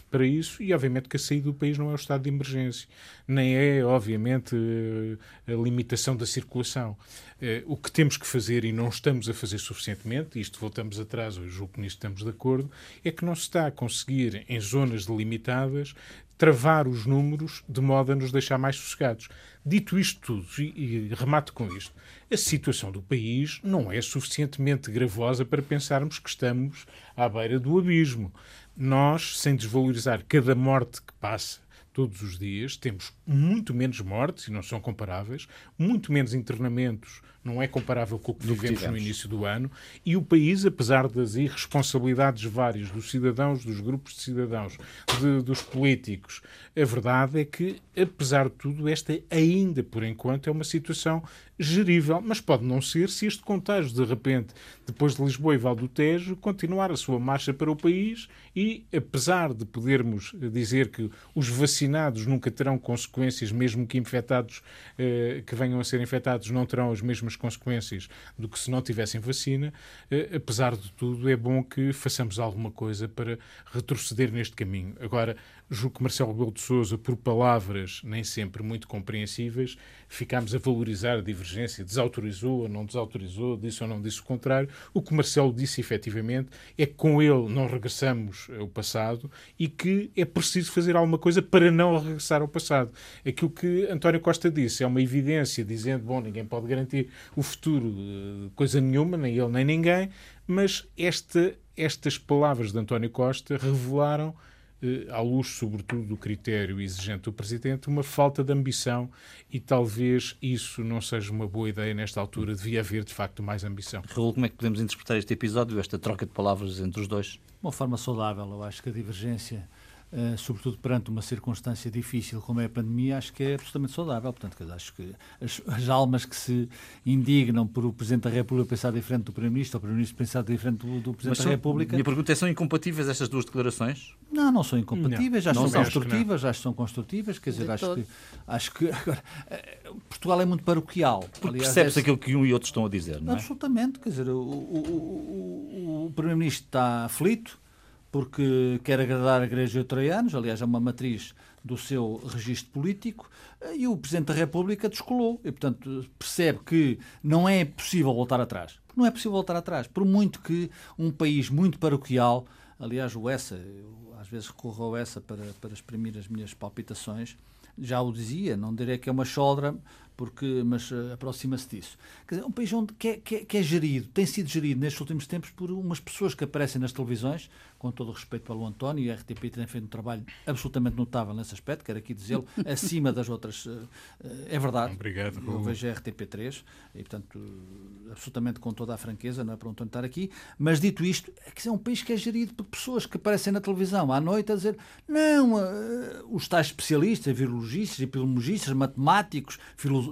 [SPEAKER 4] para isso e, obviamente, que a saída do país não é o estado de emergência, nem é, obviamente, eh, a limitação da circulação. Eh, o que temos que fazer e não estamos a fazer suficientemente, isto voltamos atrás, eu julgo que nisto estamos de acordo, é que não se está a conseguir, em zonas delimitadas, travar os números de modo a nos deixar mais sossegados. Dito isto tudo, e, e remato com isto, a situação do país não é suficientemente gravosa para pensarmos que estamos à beira do abismo. Nós, sem desvalorizar cada morte que passa, todos os dias, temos muito menos mortes, e não são comparáveis, muito menos internamentos, não é comparável com o que vivemos no início do ano, e o país, apesar das irresponsabilidades várias dos cidadãos, dos grupos de cidadãos, de, dos políticos, a verdade é que, apesar de tudo, esta ainda, por enquanto, é uma situação gerível, mas pode não ser se este contágio, de repente, depois de Lisboa e Val do Tejo, continuar a sua marcha para o país e, apesar de podermos dizer que os vacinados nunca terão consequências, mesmo que infectados, eh, que venham a ser infectados, não terão as mesmas consequências do que se não tivessem vacina, eh, apesar de tudo, é bom que façamos alguma coisa para retroceder neste caminho. Agora, julgo que Marcelo Rebelo de Sousa, por palavras nem sempre muito compreensíveis, ficámos a valorizar a divergência, desautorizou ou não desautorizou, disse ou não disse o contrário. O que Marcelo disse efetivamente é que com ele não regressamos ao passado e que é preciso fazer alguma coisa para não regressar ao passado. Aquilo que António Costa disse é uma evidência, dizendo, bom, ninguém pode garantir o futuro, eh, coisa nenhuma, nem ele nem ninguém, mas esta, estas palavras de António Costa revelaram à luz, sobretudo, do critério exigente do Presidente, uma falta de ambição e talvez isso não seja uma boa ideia nesta altura. Devia haver, de facto, mais ambição.
[SPEAKER 1] Raul, como é que podemos interpretar este episódio, esta troca de palavras entre os dois? De
[SPEAKER 3] uma forma saudável. Eu acho que a divergência Uh, sobretudo perante uma circunstância difícil como é a pandemia, acho que é absolutamente saudável. Portanto, acho que as, as, almas que se indignam por o Presidente da República pensar diferente do Primeiro-Ministro, ou o Primeiro-Ministro pensar diferente do, do Presidente são, da República.
[SPEAKER 1] Minha pergunta é: são incompatíveis estas duas declarações?
[SPEAKER 3] Não, não são incompatíveis, não, acho que são construtivas, acho que são construtivas. Quer dizer, acho que, acho que agora, eh, Portugal é muito paroquial.
[SPEAKER 1] Percebe-se é, aquilo que um e outro estão a dizer, não
[SPEAKER 3] é? Absolutamente. Quer dizer, o, o, o, o Primeiro-Ministro está aflito porque quer agradar a Igreja Troianos, aliás, é uma matriz do seu registro político, e o Presidente da República descolou. E, portanto, percebe que não é possível voltar atrás. Não é possível voltar atrás. Por muito que um país muito paroquial, aliás, o ESSA, eu, às vezes recorro ao ESSA para, para exprimir as minhas palpitações, já o dizia, não direi que é uma choldra, porque, mas uh, aproxima-se disso. Quer dizer, um país onde, que, é, que, é, que é gerido, tem sido gerido nestes últimos tempos por umas pessoas que aparecem nas televisões, com todo o respeito pelo António, e a RTP tem feito um trabalho absolutamente notável nesse aspecto, quero aqui dizê-lo, acima das outras. Uh, é verdade.
[SPEAKER 4] Obrigado.
[SPEAKER 3] Eu vejo a RTP3 e, portanto, absolutamente com toda a franqueza, não é para um estar aqui, mas dito isto, é que é um país que é gerido por pessoas que aparecem na televisão à noite a dizer não, os tais especialistas, virologistas, epidemiologistas, matemáticos, filo, filo,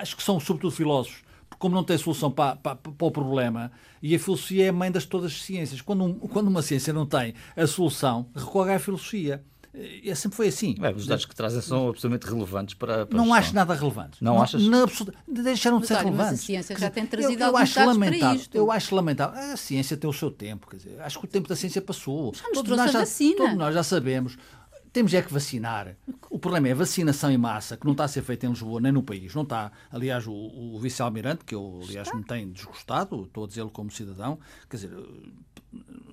[SPEAKER 3] acho que são sobretudo filósofos, como não tem solução para, para, para, o problema, e a filosofia é a mãe de todas as ciências. Quando, um, quando uma ciência não tem a solução, recorre à filosofia. E é sempre foi assim.
[SPEAKER 1] É, os dados que trazem são absolutamente relevantes para. para
[SPEAKER 3] não acho nada relevantes.
[SPEAKER 1] Não, não achas?
[SPEAKER 3] Não, deixaram de ser
[SPEAKER 2] olha,
[SPEAKER 3] relevantes.
[SPEAKER 2] Mas a ciência já tem trazido
[SPEAKER 3] eu, eu
[SPEAKER 2] acho
[SPEAKER 3] lamentável, Eu acho lamentável. A ciência tem o seu tempo. Quer dizer, acho que o tempo da ciência passou.
[SPEAKER 2] Já nos todos nós
[SPEAKER 3] já,
[SPEAKER 2] vacina.
[SPEAKER 3] Todos nós já sabemos. Temos é que vacinar. O problema é a vacinação em massa, que não está a ser feita em Lisboa nem no país. Não está. Aliás, o, o vice-almirante, que eu, aliás, está. me tem desgostado, estou a dizê-lo como cidadão, quer dizer,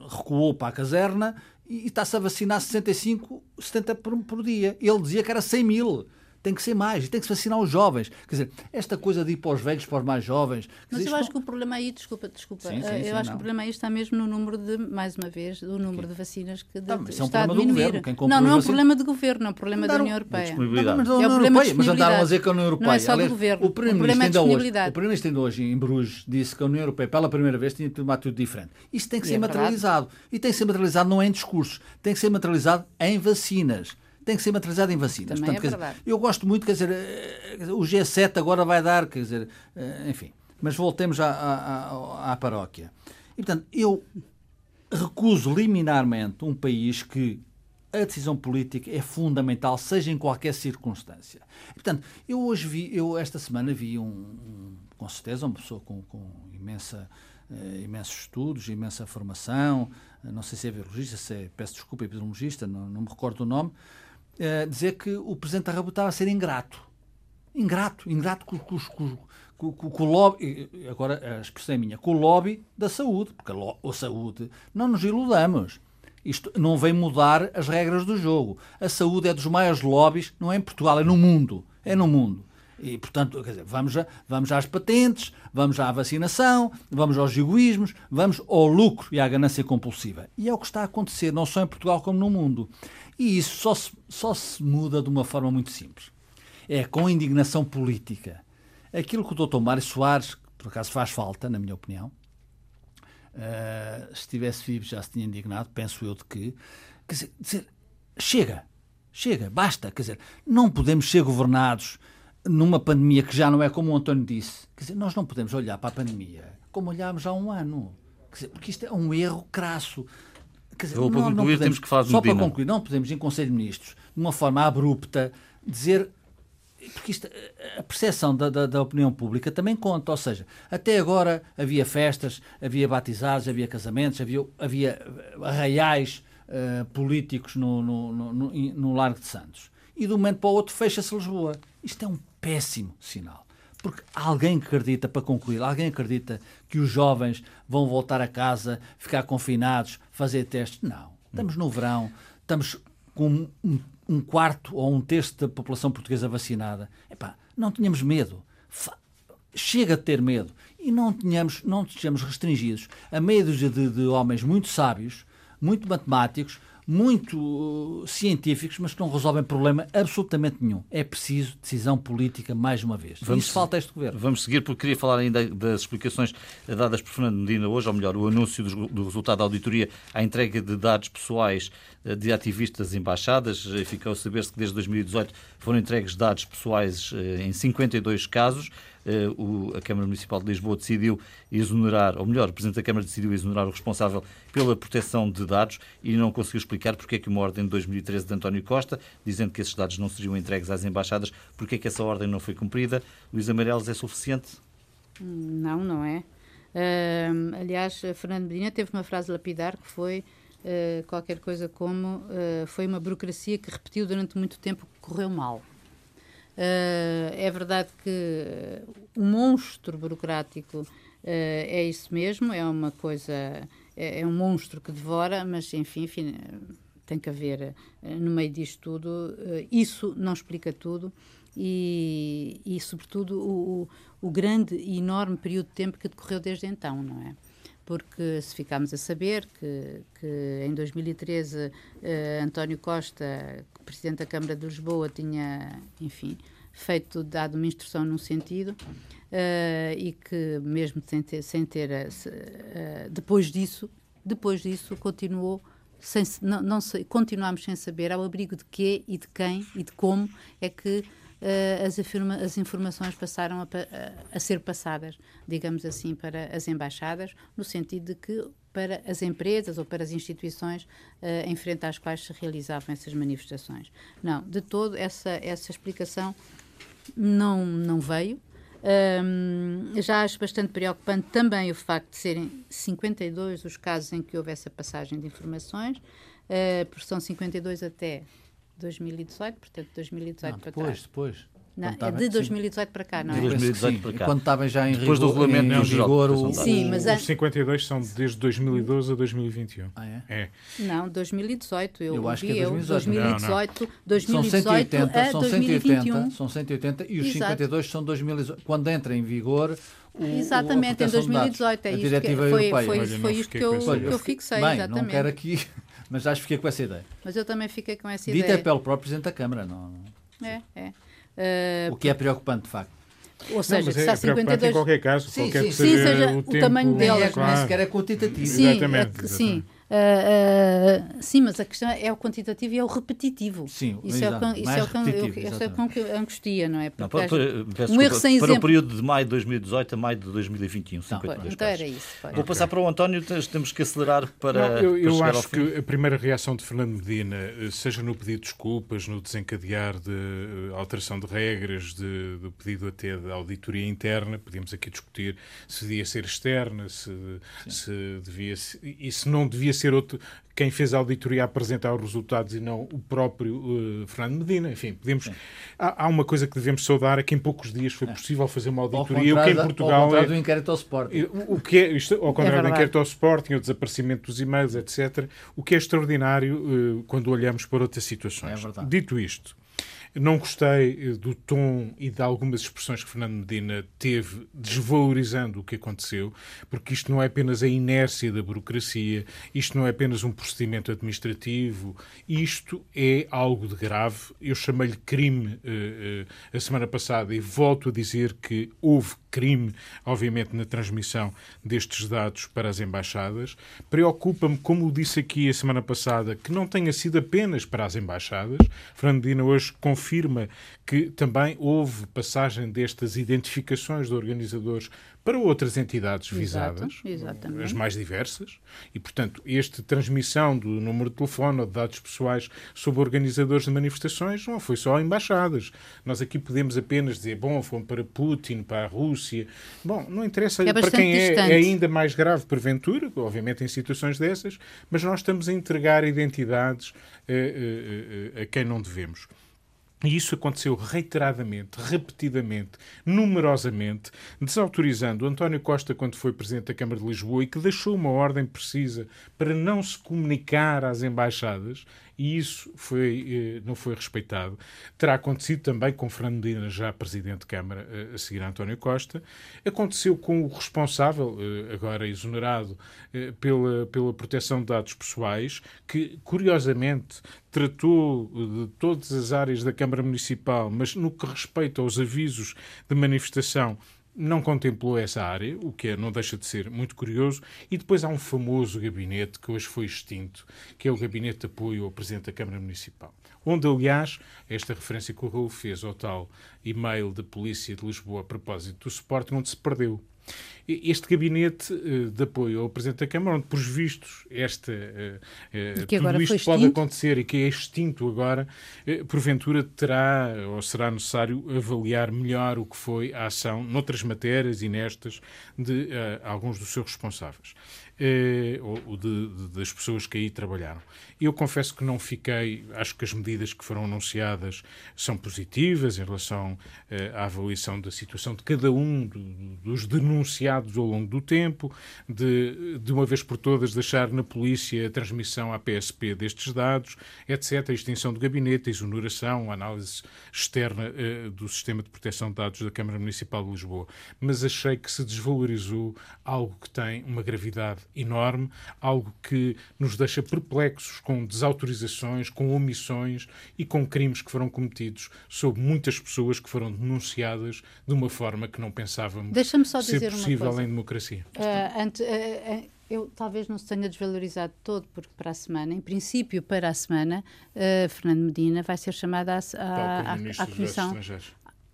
[SPEAKER 3] recuou para a caserna e está-se a vacinar 65, 70 por, por dia. Ele dizia que era 100 mil tem que ser mais, e tem que se vacinar os jovens. Quer dizer, esta coisa de ir para os velhos, para os mais jovens.
[SPEAKER 2] Mas
[SPEAKER 3] dizer,
[SPEAKER 2] eu acho
[SPEAKER 3] não...
[SPEAKER 2] que o problema aí, desculpa, desculpa,
[SPEAKER 3] sim, sim,
[SPEAKER 2] eu
[SPEAKER 3] sim,
[SPEAKER 2] acho
[SPEAKER 3] não.
[SPEAKER 2] que o problema aí está mesmo no número de, mais uma vez, do número de vacinas que de,
[SPEAKER 3] isso é um
[SPEAKER 2] está a
[SPEAKER 3] do
[SPEAKER 2] diminuir.
[SPEAKER 3] governo,
[SPEAKER 2] não, não é um problema de governo, é um problema da
[SPEAKER 3] Andaram-
[SPEAKER 2] União Europeia.
[SPEAKER 1] disponibilidade.
[SPEAKER 3] Mas,
[SPEAKER 2] É
[SPEAKER 3] União
[SPEAKER 2] problema
[SPEAKER 3] Europeia, mas andaram a dizer que a União Europeia.
[SPEAKER 2] Não é só do
[SPEAKER 3] aliás,
[SPEAKER 2] governo.
[SPEAKER 3] O Primeiro-Ministro
[SPEAKER 2] é
[SPEAKER 3] ainda hoje, ainda hoje em Bruges disse que a União Europeia, pela primeira vez, tinha de tomar tudo diferente. Isso tem que ser
[SPEAKER 2] é
[SPEAKER 3] materializado. E tem que ser materializado não é em discursos, tem que ser materializado em vacinas. Tem que ser materializado em vacinas.
[SPEAKER 2] Também é
[SPEAKER 3] dizer, eu gosto muito, quer dizer, eh, o G7 agora vai dar, quer dizer, eh, enfim. Mas voltemos à, à, à, paróquia. E, portanto, eu recuso liminarmente um país que a decisão política é fundamental, seja em qualquer circunstância. E, portanto, eu hoje vi, eu esta semana vi um, um com certeza, uma pessoa com, com imensa, eh, imensos estudos, imensa formação, eh, não sei se é virologista, se é, peço desculpa, epidemiologista, não, não me recordo o nome, eh, dizer que o Presidente da República estava a ser ingrato. Ingrato, ingrato com, com, com, com, com, o lobby, agora a expressão é minha, com o lobby da saúde, porque a, lo, a saúde, não nos iludamos. Isto não vem mudar as regras do jogo. A saúde é dos maiores lobbies, não é em Portugal, é no mundo. É no mundo. E, portanto, quer dizer, vamos, a, vamos às patentes, vamos à vacinação, vamos aos egoísmos, vamos ao lucro e à ganância compulsiva. E é o que está a acontecer, não só em Portugal como no mundo. E isso só se, só se muda de uma forma muito simples. É com indignação política. Aquilo que o Dr. Mário Soares, que por acaso faz falta, na minha opinião, uh, se estivesse vivo já se tinha indignado, penso eu de que, quer dizer, dizer, chega, chega, basta, quer dizer, não podemos ser governados numa pandemia que já não é como o António disse. Quer dizer, nós não podemos olhar para a pandemia como olhámos há um ano. Quer dizer, porque isto é um erro crasso. Dizer,
[SPEAKER 1] Vou
[SPEAKER 3] não- não
[SPEAKER 1] concluir,
[SPEAKER 3] podemos-
[SPEAKER 1] temos que falar
[SPEAKER 3] Só para concluir, não podemos, em Conselho de Ministros, de uma forma abrupta, dizer. Porque isto, a percepção da, da, da opinião pública também conta. Ou seja, até agora havia festas, havia batizados, havia casamentos, havia, havia arraiais eh, políticos no, no, no, no, no Largo de Santos. E de um momento para o outro fecha-se Lisboa. Isto é um péssimo sinal. Porque alguém acredita, para concluir, alguém acredita que os jovens vão voltar a casa, ficar confinados, fazer testes? Não. Estamos no verão, estamos com um, um quarto ou um terço da população portuguesa vacinada. Epá, não tínhamos medo. Chega de ter medo. E não tenhamos, não estejamos restringidos a dúzia de, de homens muito sábios, muito matemáticos, muito uh, científicos, mas que não resolvem problema absolutamente nenhum. É preciso decisão política mais uma vez.
[SPEAKER 1] Vamos-
[SPEAKER 3] Isso falta a este governo.
[SPEAKER 1] Vamos seguir, porque queria falar ainda das explicações dadas por Fernando Medina hoje, ou melhor, o anúncio do, do resultado da auditoria à entrega de dados pessoais eh, de ativistas embaixadas. Eh, Ficou a saber-se que desde 2018 foram entregues dados pessoais eh, em 52 casos. Eh, o- a Câmara Municipal de Lisboa decidiu exonerar, ou melhor, o Presidente da Câmara decidiu exonerar o responsável pela proteção de dados e não conseguiu explicar porque é que uma ordem de 2013 de António Costa, dizendo que esses dados não seriam entregues às embaixadas, porque é que essa ordem não foi cumprida. Luís Amarelos é suficiente?
[SPEAKER 2] Não, não é. Ahm, aliás, Fernando Medina teve uma frase lapidar que foi ah, qualquer coisa como ah, foi uma burocracia que repetiu durante muito tempo que correu mal. Ah, é verdade que o monstro burocrático ah, é isso mesmo, é uma coisa, é, é um monstro que devora, mas enfim, enfim, tem que haver eh, no meio disto tudo. eh, Isso não explica tudo. e, e sobretudo, o, o grande e enorme período de tempo que decorreu desde então, não é? Porque se ficarmos a saber que, que em 2013 eh, António Costa, Presidente da Câmara de Lisboa, tinha, enfim, feito, dado uma instrução num sentido, uh, e que mesmo sem ter, sem ter uh, depois disso, depois disso continuou sem, não, não continuamos sem saber ao abrigo de quê e de quem e de como é que uh, as, afirma, as, informações passaram a, a, a, ser passadas, digamos assim, para as embaixadas, no sentido de que para as empresas ou para as instituições uh, em frente às quais se realizavam essas manifestações. Não, de todo essa, essa explicação não, não veio. Um, já acho bastante preocupante também o facto de serem 52 os casos em que houve essa passagem de informações, uh, porque são 52 até 2018, portanto, 2018
[SPEAKER 3] não,
[SPEAKER 2] para
[SPEAKER 3] depois,
[SPEAKER 2] trás.
[SPEAKER 3] Depois,
[SPEAKER 2] não, é de 2018 para cá, não
[SPEAKER 1] é?
[SPEAKER 2] De
[SPEAKER 1] 2018 para cá.
[SPEAKER 3] Quando estava já em
[SPEAKER 1] Depois
[SPEAKER 3] rigor,
[SPEAKER 1] do regulamento
[SPEAKER 3] em,
[SPEAKER 1] em vigor,
[SPEAKER 3] o,
[SPEAKER 2] Sim, mas
[SPEAKER 4] os 52 são desde 2012 a 2021.
[SPEAKER 3] Ah, é?
[SPEAKER 4] é?
[SPEAKER 2] Não, 2018. Eu,
[SPEAKER 3] eu acho que é
[SPEAKER 2] 2018.
[SPEAKER 3] 2018.
[SPEAKER 2] Eu, 2018,
[SPEAKER 3] são 180,
[SPEAKER 2] a
[SPEAKER 3] são 180, são 180 e os
[SPEAKER 2] Exato.
[SPEAKER 3] 52 são 2018. Quando entra em vigor o,
[SPEAKER 2] Exatamente,
[SPEAKER 3] o,
[SPEAKER 2] em 2018 é isto que, foi, foi, foi
[SPEAKER 4] não
[SPEAKER 2] isto que eu, que eu fixei,
[SPEAKER 3] Bem,
[SPEAKER 2] exatamente.
[SPEAKER 3] não quero aqui, mas acho que fiquei com essa ideia.
[SPEAKER 2] Mas eu também fiquei com essa
[SPEAKER 3] Dita é
[SPEAKER 2] ideia.
[SPEAKER 3] pelo próprio Presidente da Câmara, não.
[SPEAKER 2] É, é. Uh,
[SPEAKER 3] O que é preocupante, de facto.
[SPEAKER 2] ou seja,
[SPEAKER 4] não, é
[SPEAKER 2] há
[SPEAKER 4] preocupante
[SPEAKER 2] 52.
[SPEAKER 4] em qualquer caso,
[SPEAKER 3] Sim,
[SPEAKER 4] qualquer
[SPEAKER 3] sim,
[SPEAKER 4] que
[SPEAKER 3] sim,
[SPEAKER 4] seja,
[SPEAKER 2] seja
[SPEAKER 4] o,
[SPEAKER 2] o
[SPEAKER 4] tempo,
[SPEAKER 2] tamanho
[SPEAKER 3] Nem
[SPEAKER 2] delas,
[SPEAKER 3] é,
[SPEAKER 2] Claro.
[SPEAKER 3] nem sequer é quantitativo.
[SPEAKER 2] Sim,
[SPEAKER 4] Exatamente,
[SPEAKER 2] a- sim. Uh, uh, sim, mas a questão é o quantitativo e é o repetitivo.
[SPEAKER 3] Sim,
[SPEAKER 2] isso é o isso é o que, é o que angustia, não é?
[SPEAKER 1] Não,
[SPEAKER 2] Porque
[SPEAKER 1] para,
[SPEAKER 2] às-
[SPEAKER 1] para, peço
[SPEAKER 2] um erro sem
[SPEAKER 1] para o
[SPEAKER 2] exemplo.
[SPEAKER 1] período de maio de 2018 a maio de 2021,
[SPEAKER 2] Pois,
[SPEAKER 1] 52
[SPEAKER 2] então
[SPEAKER 1] casos.
[SPEAKER 2] era isso. pois.
[SPEAKER 1] Vou passar para o António, temos que acelerar para,
[SPEAKER 4] Não, eu
[SPEAKER 1] para
[SPEAKER 4] eu acho
[SPEAKER 1] fim.
[SPEAKER 4] que a primeira reação de Fernando Medina, eh, seja no pedido de desculpas, no desencadear de eh, alteração de regras, de, do pedido até de auditoria interna, podíamos aqui discutir se devia ser externa, se, se devia se- e se não devia ser outro quem fez a auditoria a apresentar os resultados e não o próprio eh, Fernando Medina. Enfim, podemos. Há, há uma coisa que devemos saudar é que em poucos dias foi possível fazer uma
[SPEAKER 3] Ao
[SPEAKER 4] auditoria, o que em
[SPEAKER 3] contrário,
[SPEAKER 4] Portugal
[SPEAKER 3] ao
[SPEAKER 4] é,
[SPEAKER 3] contrário do inquérito ao Sporting.
[SPEAKER 4] o que é, isto, ao contrário do
[SPEAKER 2] verdade.
[SPEAKER 4] inquérito ao Sporting, o desaparecimento dos e-mails, etc., o que é extraordinário eh, quando olhamos para outras situações.
[SPEAKER 3] É verdade.
[SPEAKER 4] Dito isto, não gostei eh, do tom e de algumas expressões que Fernando Medina teve desvalorizando o que aconteceu, porque isto não é apenas a inércia da burocracia, isto não é apenas um procedimento administrativo, isto é algo de grave. Eu chamei-lhe crime eh, eh, a semana passada e volto a dizer que houve crime, obviamente, na transmissão destes dados para as embaixadas. Preocupa-me, como disse aqui a semana passada, que não tenha sido apenas para as embaixadas. Fernando Medina hoje confirma que também houve passagem destas identificações de organizadores para outras entidades
[SPEAKER 2] Exato,
[SPEAKER 4] visadas,
[SPEAKER 2] exatamente.
[SPEAKER 4] as mais diversas, e, portanto, esta transmissão do número de telefone ou de dados pessoais sobre organizadores de manifestações não foi só a embaixadas. Nós aqui podemos apenas dizer, bom, foram para Putin, para a Rússia. Bom, não interessa
[SPEAKER 2] É
[SPEAKER 4] para quem é, é ainda mais grave, porventura, obviamente em situações dessas, mas nós estamos a entregar identidades eh, eh, eh, a quem não devemos. E isso aconteceu reiteradamente, repetidamente, numerosamente, desautorizando António Costa quando foi Presidente da Câmara de Lisboa e que deixou uma ordem precisa para não se comunicar às embaixadas e isso foi, eh, não foi respeitado. Terá acontecido também com Fernando Medina, já Presidente de Câmara, eh, a seguir a António Costa. Aconteceu com o responsável, eh, agora exonerado, pela, pela proteção de dados pessoais, que, curiosamente, tratou de todas as áreas da Câmara Municipal, mas no que respeita aos avisos de manifestação, não contemplou essa área, o que é, não deixa de ser muito curioso. E depois há um famoso gabinete que hoje foi extinto, que é o Gabinete de Apoio ao Presidente da Câmara Municipal. Onde, aliás, esta referência que o Raul fez ao tal e-mail da Polícia de Lisboa a propósito do suporte, onde se perdeu. Este gabinete eh, de apoio ao Presidente da Câmara, onde, por vistos, esta, eh, eh, tudo isto pode acontecer e que é extinto agora, porventura terá ou será necessário avaliar melhor o que foi a ação noutras matérias e nestas de eh, alguns dos seus responsáveis. eh, ou de, de, das pessoas que aí trabalharam. Eu confesso que não fiquei, acho que as medidas que foram anunciadas são positivas em relação eh, à avaliação da situação de cada um do, dos denunciados ao longo do tempo, de, de uma vez por todas deixar na polícia a transmissão à PSP destes dados, etc., a extinção do gabinete, a exoneração, a análise externa eh, do sistema de proteção de dados da Câmara Municipal de Lisboa. Mas achei que se desvalorizou algo que tem uma gravidade enorme, algo que nos deixa perplexos com desautorizações, com omissões e com crimes que foram cometidos sobre muitas pessoas que foram denunciadas de uma forma que não pensávamos ser possível em democracia.
[SPEAKER 2] Uh, ante, uh, uh, eu talvez não se tenha desvalorizado todo, porque para a semana, em princípio, para a semana, Fernando Medina vai ser chamado à, à, à, à Comissão.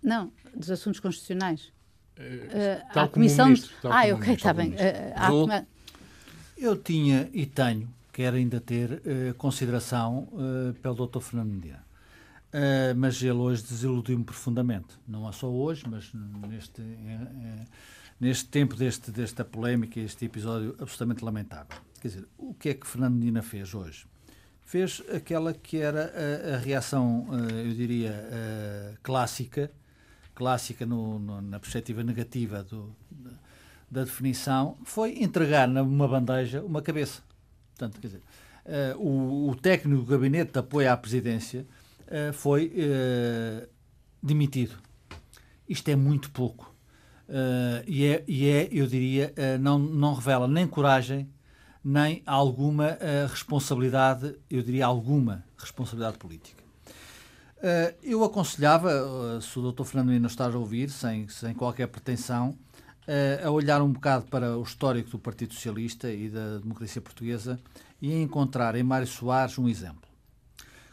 [SPEAKER 2] Não, dos Assuntos Constitucionais.
[SPEAKER 4] Uh, à Comissão. Ministro,
[SPEAKER 2] ah, ok, está bem. Uh,
[SPEAKER 3] eu tinha e tenho quer ainda ter uh, consideração uh, pelo Dr. Fernando Medina. Uh, mas ele hoje desiludiu-me profundamente. Não é só hoje, mas neste, neste tempo deste, desta polémica, este episódio absolutamente lamentável. Quer dizer, o que é que Fernando Medina fez hoje? Fez aquela que era a, a reação, eu diria, clássica, clássica no, no, na perspectiva negativa do, da definição, foi entregar numa bandeja uma cabeça. Portanto, quer dizer, uh, o, o, técnico do gabinete de apoio à presidência foi demitido. Isto é muito pouco. E, é, e é, eu diria, não, não revela nem coragem, nem alguma responsabilidade, eu diria alguma responsabilidade política. eu aconselhava, se o Dr. Fernando ainda está a ouvir, sem, sem qualquer pretensão, a olhar um bocado para o histórico do Partido Socialista e da democracia portuguesa e a encontrar em Mário Soares um exemplo.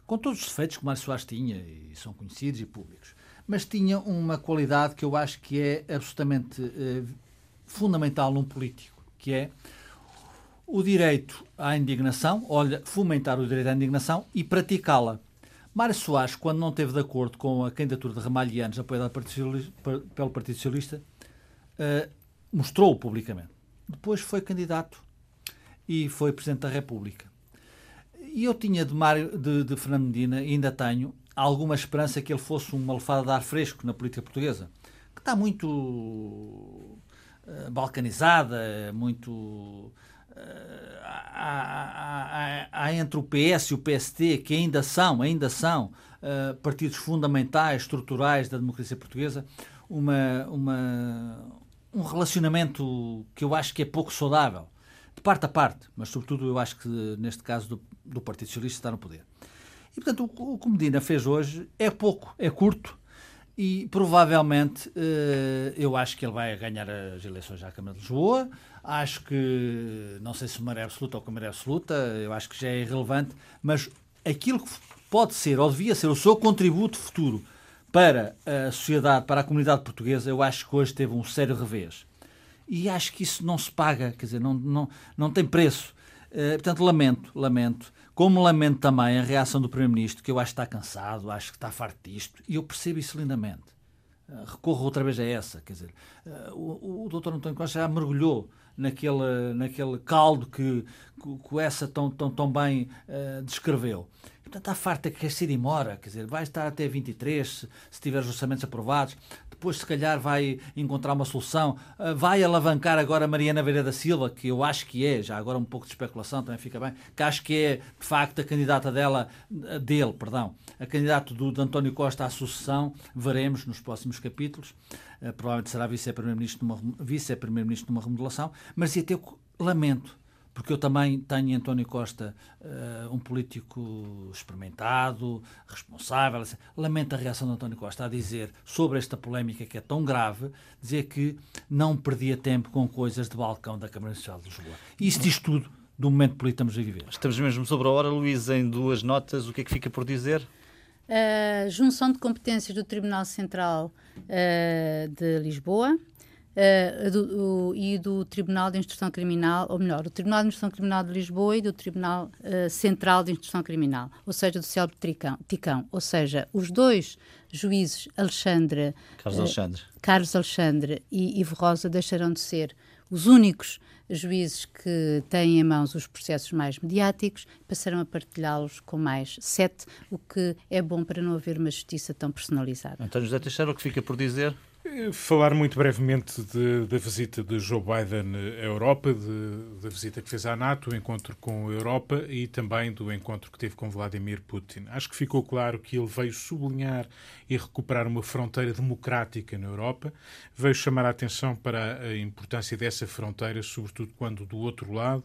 [SPEAKER 3] Com todos os defeitos que Mário Soares tinha, e são conhecidos e públicos, mas tinha uma qualidade que eu acho que é absolutamente eh, fundamental num político, que é o direito à indignação, olha, fomentar o direito à indignação e praticá-la. Mário Soares, quando não esteve de acordo com a candidatura de Ramalhianos apoiada pelo Partido Socialista, uh, mostrou publicamente. Depois foi candidato e foi Presidente da República. E eu tinha de, Mário, de, de Fernando Medina, e ainda tenho, alguma esperança que ele fosse uma lefada de ar fresco na política portuguesa, que está muito uh, balcanizada, muito. Uh, há, há, há, entre o PS e o PST, que ainda são, ainda são uh, partidos fundamentais, estruturais da democracia portuguesa, uma, uma, um relacionamento que eu acho que é pouco saudável, de parte a parte, mas sobretudo eu acho que neste caso do, do Partido Socialista está no poder. E portanto o, o que Medina fez hoje é pouco, é curto e provavelmente eh, eu acho que ele vai ganhar as eleições à Câmara de Lisboa. Acho que, não sei se uma é absoluta ou como é absoluta, eu acho que já é irrelevante, mas aquilo que pode ser ou devia ser o seu contributo futuro para a sociedade, para a comunidade portuguesa, eu acho que hoje teve um sério revés. E acho que isso não se paga, quer dizer, não, não, não tem preço. Uh, portanto, lamento, lamento. Como lamento também a reação do Primeiro-Ministro, que eu acho que está cansado, acho que está farto disto, e eu percebo isso lindamente. Uh, recorro outra vez a essa, quer dizer, uh, o, o Dr. António Costa já mergulhou naquele, naquele caldo que, que, essa tão, tão, tão bem descreveu. Portanto, está farta que quer ser e mora, quer dizer, vai estar até 23 se, se tiver os orçamentos aprovados, depois se calhar vai encontrar uma solução, uh, vai alavancar agora Mariana Veira da Silva, que eu acho que é, já agora um pouco de especulação também fica bem, que acho que é de facto a candidata dela, ah, dele, perdão, a candidata do, de António Costa à sucessão, veremos nos próximos capítulos, uh, provavelmente será vice-primeiro-ministro numa, vice numa remodelação, mas ia ter lamento porque eu também tenho António Costa uh, um político experimentado, responsável. Assim. Lamento a reação de António Costa a dizer sobre esta polémica que é tão grave, dizer que não perdia tempo com coisas de balcão da Câmara Social de Lisboa. E isso diz tudo do momento político que estamos a viver.
[SPEAKER 1] Estamos mesmo sobre a hora, Luís, em duas notas, o que é que fica por dizer?
[SPEAKER 2] A junção de competências do Tribunal Central uh, de Lisboa, Uh, do, o, e do Tribunal de Instrução Criminal, ou melhor, do Tribunal de Instrução Criminal de Lisboa e do Tribunal uh, Central de Instrução Criminal, ou seja, do célebre Ticão, Ticão. Ou seja, os dois juízes, Alexandre,
[SPEAKER 1] Carlos uh, Alexandre,
[SPEAKER 2] Carlos Alexandre e Ivo Rosa, deixarão de ser os únicos juízes que têm em mãos os processos mais mediáticos passaram a partilhá-los com mais sete, o que é bom para não haver uma justiça tão personalizada.
[SPEAKER 1] António José Teixeira, o que fica por dizer?
[SPEAKER 4] Falar muito brevemente da visita de Joe Biden à Europa, da visita que fez à NATO, o encontro com a Europa e também do encontro que teve com Vladimir Putin. Acho que ficou claro que ele veio sublinhar e recuperar uma fronteira democrática na Europa, veio chamar a atenção para a importância dessa fronteira, sobretudo quando do outro lado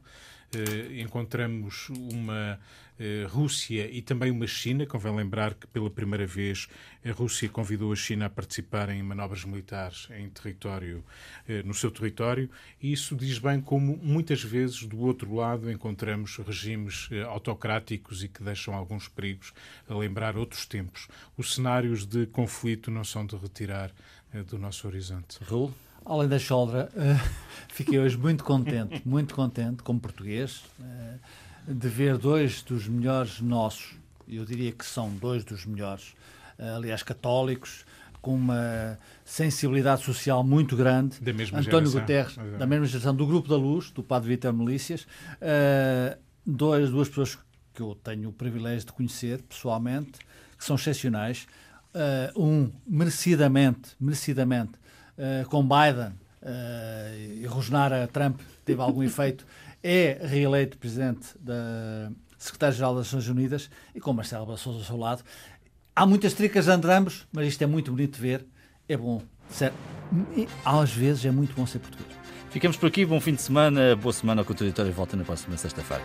[SPEAKER 4] eh, encontramos uma eh, Rússia e também uma China. Convém lembrar que pela primeira vez a Rússia convidou a China a participar em manobras militares em território, eh, no seu território, e isso diz bem como muitas vezes do outro lado encontramos regimes autocráticos e que deixam alguns perigos a lembrar outros tempos. Os cenários de conflito não são de retirar do nosso horizonte.
[SPEAKER 1] Raul?
[SPEAKER 3] Além da choldra, uh, fiquei hoje muito contente, muito contente, como português, uh, de ver dois dos melhores nossos, eu diria que são dois dos melhores, uh, aliás, católicos, com uma sensibilidade social muito grande.
[SPEAKER 4] Da mesma
[SPEAKER 3] António
[SPEAKER 4] geração.
[SPEAKER 3] Guterres, da mesma geração, do Grupo da Luz, do Padre Vítor Melícias, dois, duas pessoas que eu tenho o privilégio de conhecer pessoalmente, que são excepcionais. um, merecidamente, merecidamente, uh, com Biden uh, e rosnar a Trump teve algum efeito, é reeleito presidente da Secretário-Geral das Nações Unidas e com Marcelo Bassoso ao seu lado. Há muitas tricas entre ambos, mas isto é muito bonito de ver. É bom. Certo. E, às vezes é muito bom ser português.
[SPEAKER 1] Ficamos por aqui. Bom fim de semana. Boa semana. O Contraditório volta na próxima sexta-feira.